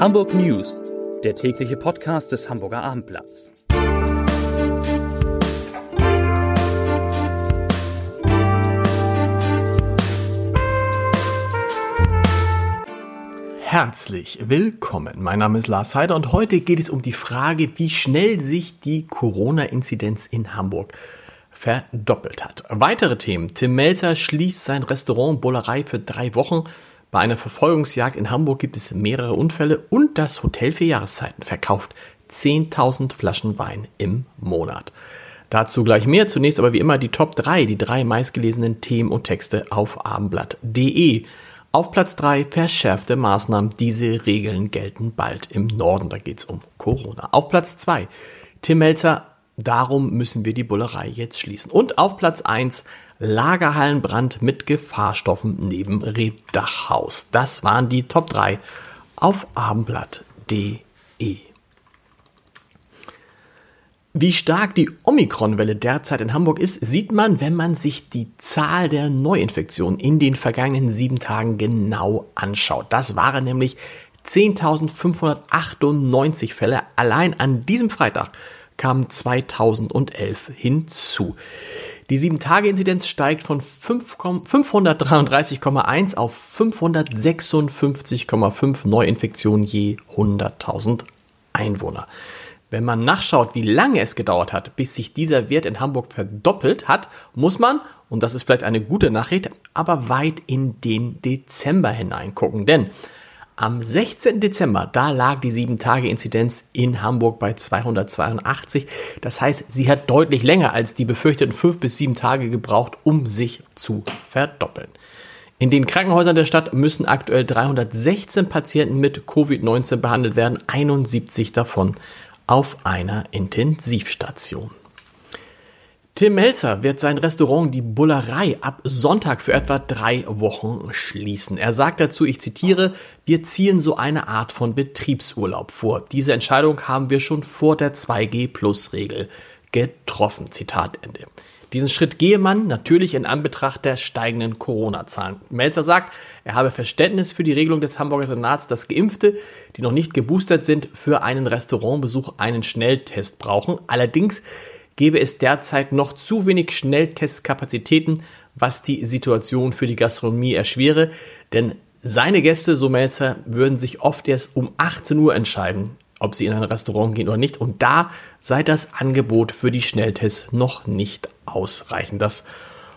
Hamburg News, der tägliche Podcast des Hamburger Abendblatts. Herzlich willkommen. Mein Name ist Lars Heider und heute geht es um die Frage, wie schnell sich die Corona-Inzidenz in Hamburg verdoppelt hat. Weitere Themen. Tim Melzer schließt sein Restaurant Bullerei für drei Wochen. Bei einer Verfolgungsjagd in Hamburg gibt es mehrere Unfälle und das Hotel für Jahreszeiten verkauft 10.000 Flaschen Wein im Monat. Dazu gleich mehr. Zunächst aber wie immer die Top 3, die drei meistgelesenen Themen und Texte auf abendblatt.de. Auf Platz 3 verschärfte Maßnahmen. Diese Regeln gelten bald im Norden. Da geht es um Corona. Auf Platz 2 Tim Melzer. Darum müssen wir die Bullerei jetzt schließen. Und auf Platz 1 Lagerhallenbrand mit Gefahrstoffen neben Rebdachhaus. Das waren die Top 3 auf abendblatt.de. Wie stark die Omikron-Welle derzeit in Hamburg ist, sieht man, wenn man sich die Zahl der Neuinfektionen in den vergangenen sieben Tagen genau anschaut. Das waren nämlich 10.598 Fälle allein an diesem Freitag kamen 2011 hinzu. Die 7-Tage-Inzidenz steigt von 533,1 auf 556,5 Neuinfektionen je 100.000 Einwohner. Wenn man nachschaut, wie lange es gedauert hat, bis sich dieser Wert in Hamburg verdoppelt hat, muss man, und das ist vielleicht eine gute Nachricht, aber weit in den Dezember hineingucken. Denn am 16. Dezember, da lag die 7-Tage-Inzidenz in Hamburg bei 282. Das heißt, sie hat deutlich länger als die befürchteten 5 bis 7 Tage gebraucht, um sich zu verdoppeln. In den Krankenhäusern der Stadt müssen aktuell 316 Patienten mit Covid-19 behandelt werden, 71 davon auf einer Intensivstation. Tim Melzer wird sein Restaurant Die Bullerei ab Sonntag für etwa drei Wochen schließen. Er sagt dazu, ich zitiere, wir ziehen so eine Art von Betriebsurlaub vor. Diese Entscheidung haben wir schon vor der 2G-Plus-Regel getroffen. Zitat Ende. Diesen Schritt gehe man natürlich in Anbetracht der steigenden Corona-Zahlen. Melzer sagt, er habe Verständnis für die Regelung des Hamburger Senats, dass Geimpfte, die noch nicht geboostert sind, für einen Restaurantbesuch einen Schnelltest brauchen. Allerdings gäbe es derzeit noch zu wenig Schnelltestkapazitäten, was die Situation für die Gastronomie erschwere, denn seine Gäste, so Melzer, würden sich oft erst um 18 Uhr entscheiden, ob sie in ein Restaurant gehen oder nicht. Und da sei das Angebot für die Schnelltests noch nicht ausreichend. Das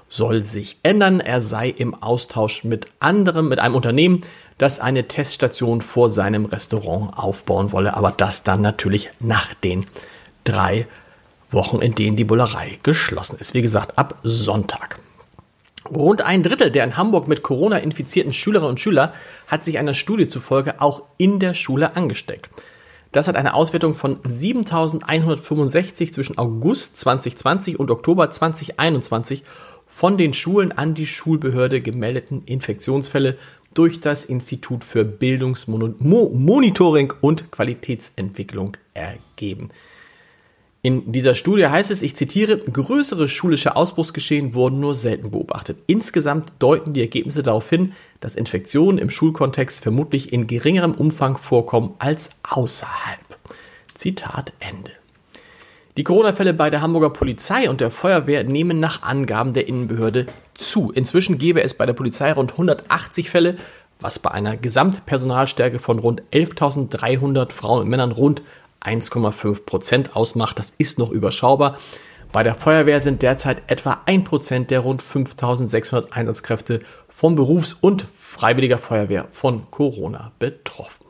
soll sich ändern. Er sei im Austausch mit anderem, mit einem Unternehmen, das eine Teststation vor seinem Restaurant aufbauen wolle, aber das dann natürlich nach den drei Wochen, in denen die Bullerei geschlossen ist. Wie gesagt, ab Sonntag. Rund ein Drittel der in Hamburg mit Corona infizierten Schülerinnen und Schüler hat sich einer Studie zufolge auch in der Schule angesteckt. Das hat eine Auswertung von 7165 zwischen August 2020 und Oktober 2021 von den Schulen an die Schulbehörde gemeldeten Infektionsfälle durch das Institut für Bildungsmonitoring und Qualitätsentwicklung ergeben. In dieser Studie heißt es, ich zitiere, größere schulische Ausbruchsgeschehen wurden nur selten beobachtet. Insgesamt deuten die Ergebnisse darauf hin, dass Infektionen im Schulkontext vermutlich in geringerem Umfang vorkommen als außerhalb. Zitat Ende. Die Corona-Fälle bei der Hamburger Polizei und der Feuerwehr nehmen nach Angaben der Innenbehörde zu. Inzwischen gäbe es bei der Polizei rund 180 Fälle, was bei einer Gesamtpersonalstärke von rund 11.300 Frauen und Männern rund 1,5 Prozent ausmacht. Das ist noch überschaubar. Bei der Feuerwehr sind derzeit etwa 1 Prozent der rund 5600 Einsatzkräfte von Berufs- und Freiwilliger Feuerwehr von Corona betroffen.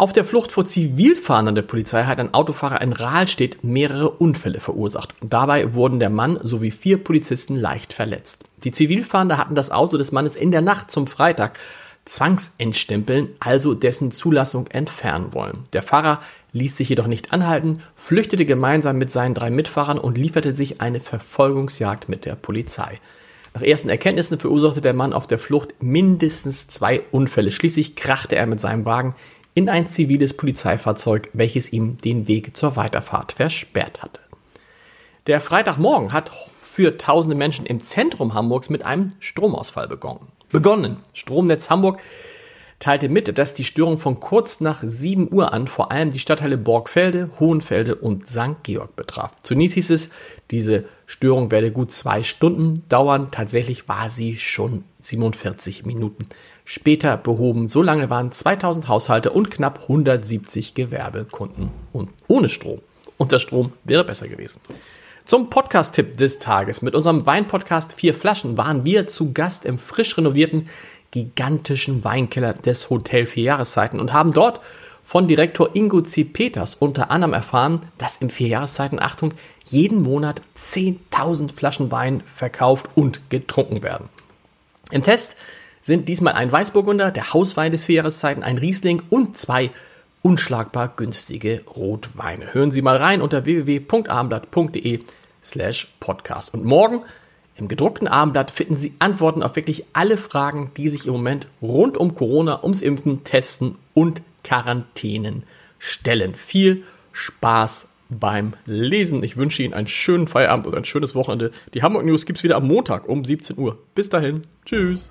Auf der Flucht vor Zivilfahrern der Polizei hat ein Autofahrer in Rahlstedt mehrere Unfälle verursacht. Dabei wurden der Mann sowie vier Polizisten leicht verletzt. Die Zivilfahrende hatten das Auto des Mannes in der Nacht zum Freitag zwangsentstempeln, also dessen Zulassung entfernen wollen. Der Fahrer ließ sich jedoch nicht anhalten, flüchtete gemeinsam mit seinen drei Mitfahrern und lieferte sich eine Verfolgungsjagd mit der Polizei. Nach ersten Erkenntnissen verursachte der Mann auf der Flucht mindestens zwei Unfälle. Schließlich krachte er mit seinem Wagen in ein ziviles Polizeifahrzeug, welches ihm den Weg zur Weiterfahrt versperrt hatte. Der Freitagmorgen hat für tausende Menschen im Zentrum Hamburgs mit einem Stromausfall begonnen begonnen. Stromnetz Hamburg teilte mit, dass die Störung von kurz nach 7 Uhr an vor allem die Stadtteile Borgfelde, Hohenfelde und St. Georg betraf. Zunächst hieß es, diese Störung werde gut zwei Stunden dauern. Tatsächlich war sie schon 47 Minuten später behoben. So lange waren 2000 Haushalte und knapp 170 Gewerbekunden und ohne Strom. Und der Strom wäre besser gewesen. Zum Podcast-Tipp des Tages. Mit unserem Wein-Podcast Vier Flaschen waren wir zu Gast im frisch renovierten gigantischen Weinkeller des Hotel Vier Jahreszeiten und haben dort von Direktor Ingo C. Peters unter anderem erfahren, dass im Vier Jahreszeiten, Achtung, jeden Monat 10.000 Flaschen Wein verkauft und getrunken werden. Im Test sind diesmal ein Weißburgunder, der Hauswein des Vier Jahreszeiten, ein Riesling und zwei unschlagbar günstige Rotweine. Hören Sie mal rein unter www.abendblatt.de slash podcast. Und morgen im gedruckten Abendblatt finden Sie Antworten auf wirklich alle Fragen, die sich im Moment rund um Corona, ums Impfen, Testen und Quarantänen stellen. Viel Spaß beim Lesen. Ich wünsche Ihnen einen schönen Feierabend und ein schönes Wochenende. Die Hamburg News gibt es wieder am Montag um 17 Uhr. Bis dahin. Tschüss.